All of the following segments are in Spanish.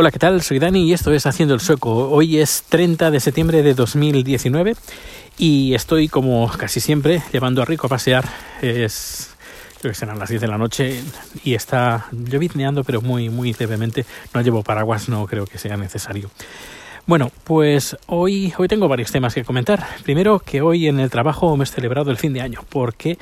Hola, ¿qué tal? Soy Dani y esto es Haciendo el Sueco. Hoy es 30 de septiembre de 2019 y estoy como casi siempre llevando a Rico a pasear. Es creo que serán las 10 de la noche y está llovizneando pero muy muy levemente. No llevo paraguas, no creo que sea necesario. Bueno, pues hoy, hoy tengo varios temas que comentar. Primero, que hoy en el trabajo hemos celebrado el fin de año, porque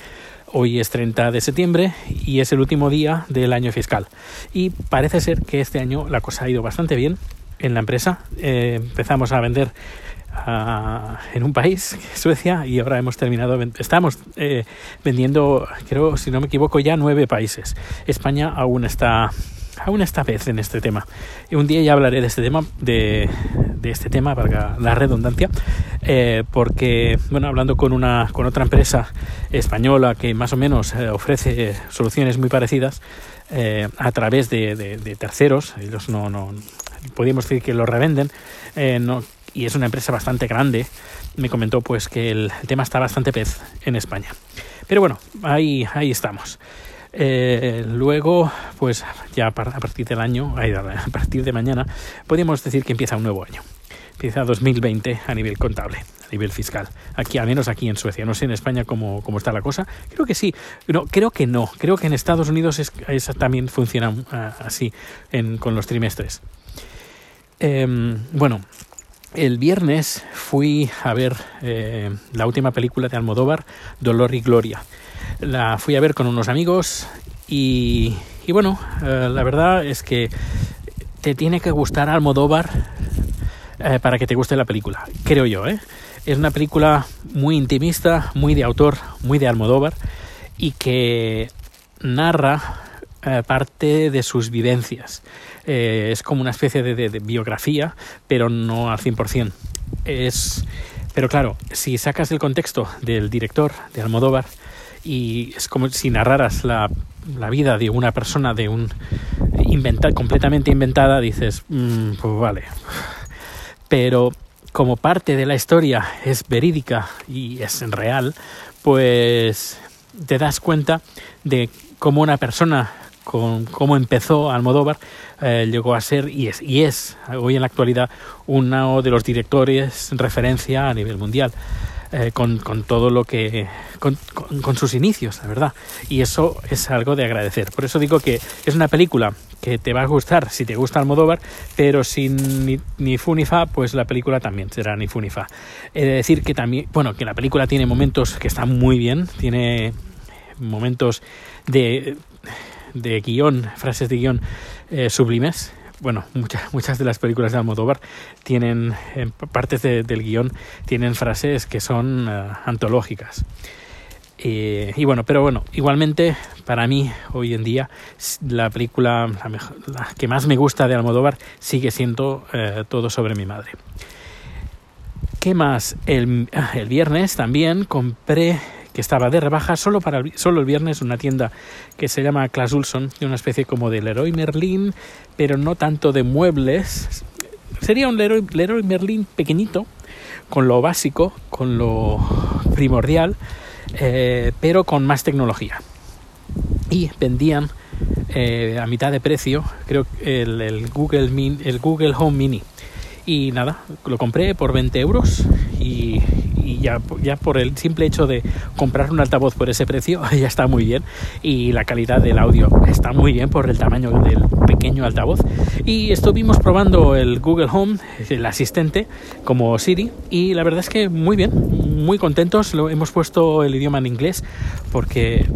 hoy es 30 de septiembre y es el último día del año fiscal. Y parece ser que este año la cosa ha ido bastante bien en la empresa. Eh, empezamos a vender uh, en un país, Suecia, y ahora hemos terminado, estamos eh, vendiendo, creo, si no me equivoco, ya nueve países. España aún está aún esta vez en este tema. Un día ya hablaré de este tema, de, este tema, valga la redundancia, eh, porque, bueno, hablando con, una, con otra empresa española que más o menos eh, ofrece soluciones muy parecidas eh, a través de, terceros, ellos no, no, podríamos decir que lo revenden, no, y es una empresa bastante grande, me comentó pues que el, tema está bastante pez en España. Pero bueno, ahí, ahí estamos. Luego, pues ya a partir del año, a partir de mañana, podríamos decir que empieza un nuevo año. Empieza 2020 a nivel contable, a nivel fiscal. Aquí, al menos aquí en Suecia. No sé en España cómo, cómo está la cosa. Creo que sí. No, creo que no. Creo que en Estados Unidos es, también funciona uh, así en, con los trimestres. Eh, bueno, el viernes fui a ver eh, la última película de Almodóvar, Dolor y Gloria. La fui a ver con unos amigos y, y bueno, eh, la verdad es que te tiene que gustar Almodóvar eh, para que te guste la película, creo yo. ¿eh? Es una película muy intimista, muy de autor, muy de Almodóvar y que narra eh, parte de sus vivencias. Eh, es como una especie de, biografía, pero no al 100%. Es, pero claro, si sacas el contexto del director, de Almodóvar, y es como si narraras la, la vida de una persona, de un inventa, completamente inventada, dices, mmm, pues vale. Pero como parte de la historia es verídica y es real, pues te das cuenta de cómo una persona con cómo empezó Almodóvar, eh, llegó a ser y es, y es hoy en la actualidad uno de los directores referencia a nivel mundial. Eh, con, todo lo que. Con, sus inicios, la verdad. Y eso es algo de agradecer. Por eso digo que es una película que te va a gustar si te gusta Almodóvar, pero sin ni, ni pues la película también será ni fu. He de decir que también. Bueno, que la película tiene momentos que están muy bien, tiene momentos de de guion, frases de guion eh, sublimes. Bueno, muchas, muchas de las películas de Almodóvar tienen en partes de, del guion tienen frases que son uh, antológicas. Eh, y bueno, pero bueno, igualmente para mí hoy en día la película la, mejor, la que más me gusta de Almodóvar sigue siendo eh, Todo sobre mi madre. ¿Qué más? El, el viernes también compré que estaba de rebaja solo para el, solo el viernes una tienda que se llama Class Ulson, una especie como de Leroy Merlin, pero no tanto de muebles. Sería un Leroy, Merlin pequeñito, con lo básico, con lo primordial, eh, pero con más tecnología. Y vendían eh, a mitad de precio, creo el, Google el Google Home Mini. Y nada, lo compré por 20 euros y, ya, ya por el simple hecho de comprar un altavoz por ese precio ya está muy bien. Y la calidad del audio está muy bien por el tamaño del pequeño altavoz. Y estuvimos probando el Google Home el asistente como Siri y la verdad es que muy bien muy contentos. Lo hemos puesto el idioma en inglés porque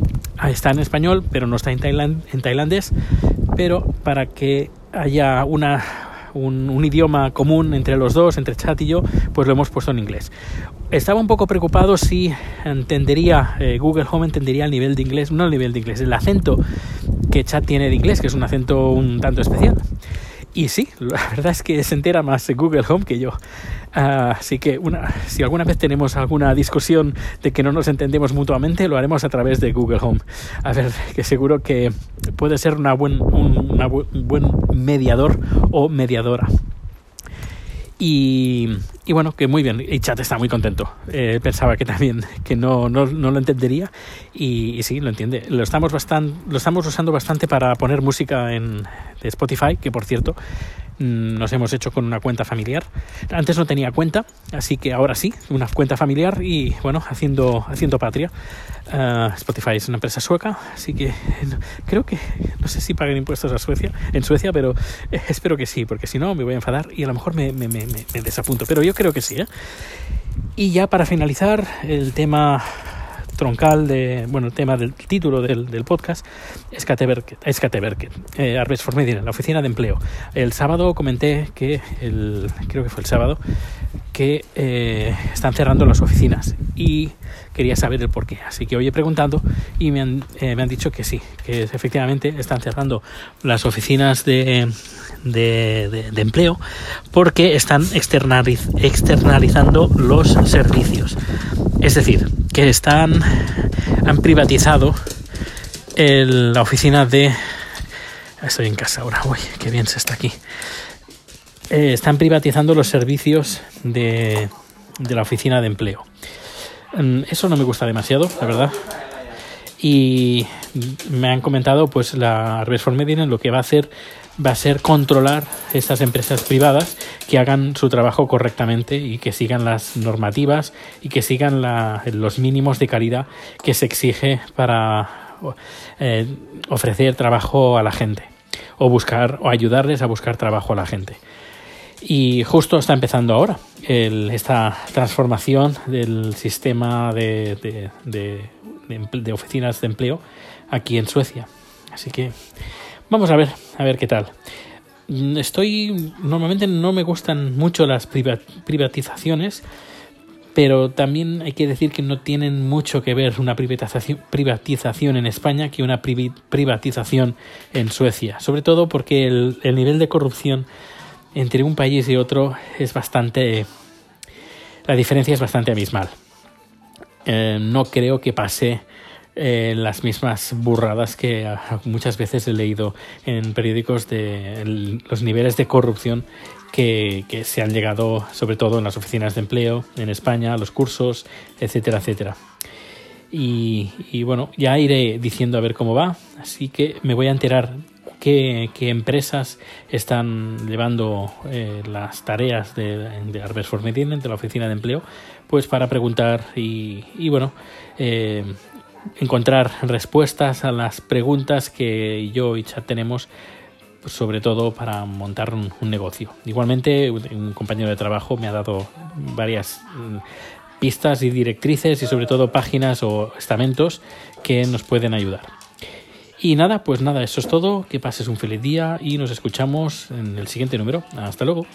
está en español pero no está en, tailand, en tailandés. Pero para que haya una un, idioma común entre los dos, entre Chat y yo, pues lo hemos puesto en inglés. Estaba un poco preocupado si entendería, eh, Google Home entendería el nivel de inglés, no el nivel de inglés, el acento que Chat tiene de inglés, que es un acento un tanto especial. Y sí, la verdad es que se entera más Google Home que yo. Uh, así que una, si alguna vez tenemos alguna discusión de que no nos entendemos mutuamente, lo haremos a través de Google Home. A ver, que seguro que puede ser una buen, un buen mediador o mediadora. Y, y, bueno, que muy bien, y Chat está muy contento. Eh, pensaba que también que no, no, no lo entendería y, y, sí, lo entiende. Lo estamos, bastan, lo estamos usando bastante para poner música en de Spotify, que por cierto nos hemos hecho con una cuenta familiar. Antes no tenía cuenta, así que ahora sí, una cuenta familiar y bueno, haciendo, haciendo patria. Uh, Spotify es una empresa sueca, así que creo que no sé si pagan impuestos a Suecia, en Suecia, pero eh, espero que sí, porque si no me voy a enfadar y a lo mejor me, me, me, me desapunto. Pero yo creo que sí. ¿eh? Y ya para finalizar, el tema troncal de, bueno, el tema del título del, del podcast es Skateverket, eh, Medina, la oficina de empleo. El sábado comenté que, el, creo que fue el sábado, que eh, están cerrando las oficinas y quería saber el por qué. Así que hoy he preguntado y me han, eh, me han dicho que sí, que efectivamente están cerrando las oficinas de, de, de, de empleo porque están externaliz externalizando los servicios. Es decir, que están han privatizado el, la oficina de estoy en casa ahora, uy, qué bien se está aquí. Eh, están privatizando los servicios de, de la oficina de empleo. Mm, eso no me gusta demasiado, la verdad. Y me han comentado, pues la Arbes for Medina lo que va a hacer va a ser controlar estas empresas privadas que hagan su trabajo correctamente y que sigan las normativas y que sigan la, los mínimos de calidad que se exige para eh, ofrecer trabajo a la gente o buscar o ayudarles a buscar trabajo a la gente. Y justo está empezando ahora el, esta transformación del sistema de, de, de, de, oficinas de empleo aquí en Suecia. Así que vamos a ver, a ver qué tal. Estoy, normalmente no me gustan mucho las privatizaciones, pero también hay que decir que no tienen mucho que ver una privatización, en España que una privatización en Suecia. Sobre todo porque el, el nivel de corrupción entre un país y otro es bastante... La diferencia es bastante abismal. Eh, no creo que pase eh, las mismas burradas que muchas veces he leído en periódicos de los niveles de corrupción que, se han llegado, sobre todo en las oficinas de empleo en España, los cursos, etcétera, etcétera. Y, bueno, ya iré diciendo a ver cómo va, así que me voy a enterar qué, empresas están llevando eh, las tareas de, de Arbes de la oficina de empleo, pues para preguntar y, y bueno, eh, encontrar respuestas a las preguntas que yo y Chat tenemos pues sobre todo para montar un, un, negocio. Igualmente, un compañero de trabajo me ha dado varias mm, pistas y directrices y sobre todo páginas o estamentos que nos pueden ayudar. Y nada, pues nada, eso es todo. Que pases un feliz día y nos escuchamos en el siguiente número. Hasta luego.